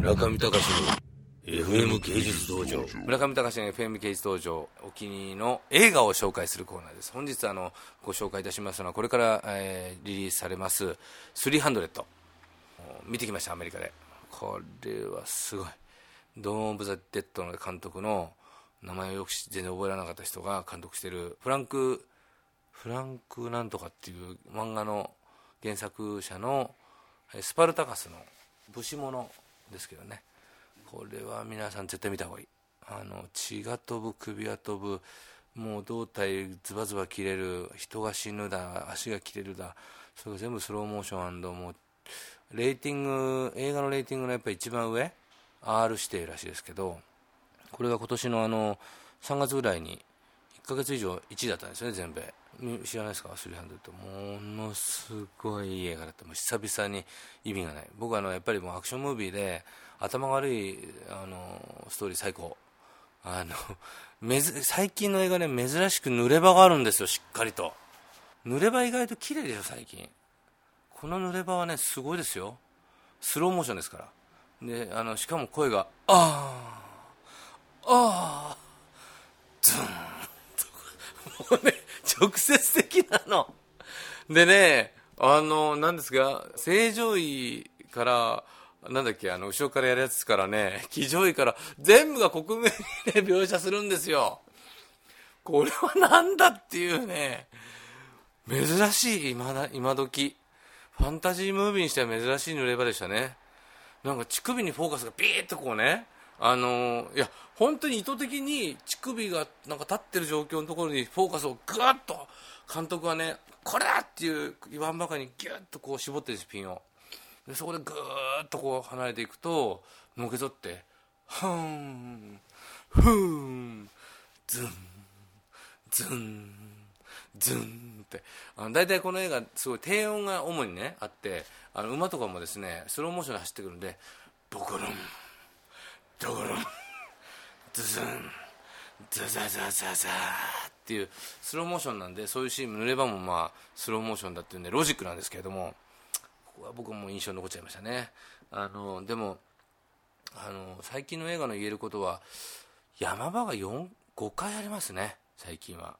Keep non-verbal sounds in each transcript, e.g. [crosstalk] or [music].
村上隆の FM 芸術道場。村上隆の FM 芸術道場お気に入りの映画を紹介するコーナーです。本日あのご紹介いたしますのはこれから、えー、リリースされます300見てきましたアメリカで。これはすごい。ドーン・オブ・ザ・デッドの監督の名前をよく全然覚えられなかった人が監督してるフランクフランクなんとかっていう漫画の原作者のスパルタカスの武士物。ですけどね。これは皆さん絶対見た方がいい。あの血が飛ぶ首が飛ぶもう胴体ズバズバ切れる人が死ぬだ足が切れるだそれが全部スローモーションもうレーティング映画のレーティングのやっぱり一番上 R 指定らしいですけどこれが今年のあの3月ぐらいに1ヶ月以上1位だったんですよね全米。知らないですか？300とものすごいいい映画だった。もう久々に意味がない。僕はあのやっぱりもうアクションムービーで頭悪いあのストーリー最高。あの最近の映画ね珍しく濡れ場があるんですよしっかりと。濡れ場意外と綺麗でしょ最近。この濡れ場はねすごいですよ。スローモーションですから。であのしかも声が「ああああ」もうね直接的なの。でねあの何ですか正常位からなんだっけあの後ろからやるやつからね騎乗位から全部が克明に、描写するんですよ。これは何だっていうね珍しい今だ今時。ファンタジームービーにしては珍しい濡れ場でしたね。なんか乳首にフォーカスがビーッとこうねあのいや本当に意図的に乳首がなんか立ってる状況のところにフォーカスをぐっと監督はねこれだっていう言わんばかりにギュッとこう絞ってるんですピンを。でそこでぐーっとこう離れていくとのけぞってふーんふーんズンズンズンって。あの大体この映画すごい低音が主にねあってあの馬とかもですねスローモーションで走ってくるんでボコロン。ドコロンズズンザザザザザっていうスローモーションなんでそういうシーン塗ればもまあスローモーションだっていうんでロジックなんですけれどもここは僕も印象に残っちゃいましたね。あのでもあの最近の映画の言えることは山場が5回ありますね最近は。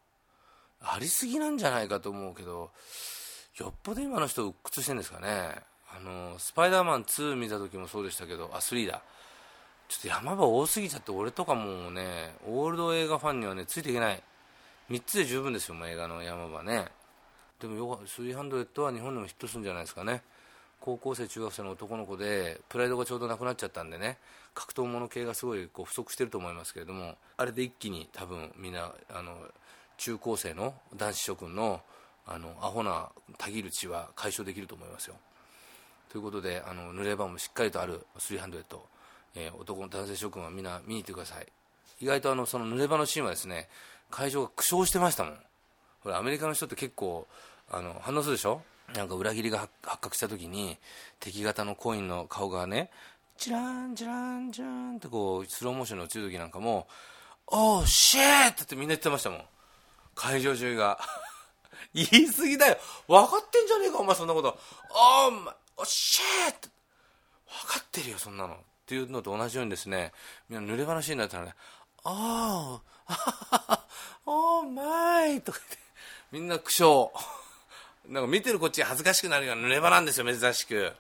ありすぎなんじゃないかと思うけどよっぽど今の人鬱屈してるんですかね。あのスパイダーマン2見た時もそうでしたけどあ3だ。ちょっと山場多すぎちゃって俺とかもねオールド映画ファンにはねついていけない。3つで十分ですよもう映画の山場ね。でもよ300は日本でもヒットするんじゃないですかね。高校生中学生の男の子でプライドがちょうどなくなっちゃったんでね。格闘もの系がすごいこう不足してると思いますけれども。あれで一気に多分みんなあの中高生の男子諸君のあのアホなたぎる血は解消できると思いますよ。ということであの濡れ場もしっかりとある300、えー、男の男性諸君はみんな見に行ってください。意外とあのその濡れ場のシーンはですね会場が苦笑してましたもん。これアメリカの人って結構あの反応するでしょ？なんか裏切りが発覚した時に敵型のコインの顔がねチランチランチランってこうスローモーションに落ちる時なんかも「おーシェー!」ってみんな言ってましたもん。会場中が。[laughs] 言い過ぎだよ。分かってんじゃねえかお前そんなこと。おーおシェーって。分かってるよそんなの。っていうのと同じようにですねみんな濡れ話になったらねあ [laughs] あおーマイとか言ってみんな苦笑。なんか見てるこっち恥ずかしくなるような濡れ場なんですよ珍しく。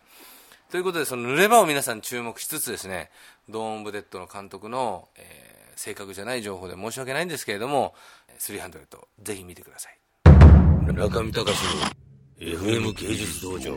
ということでその濡れ場を皆さん注目しつつですねドーン・オブ・デッドの監督の、えー、正確じゃない情報で申し訳ないんですけれども300ぜひ見てください。中見隆の FM 芸術道場。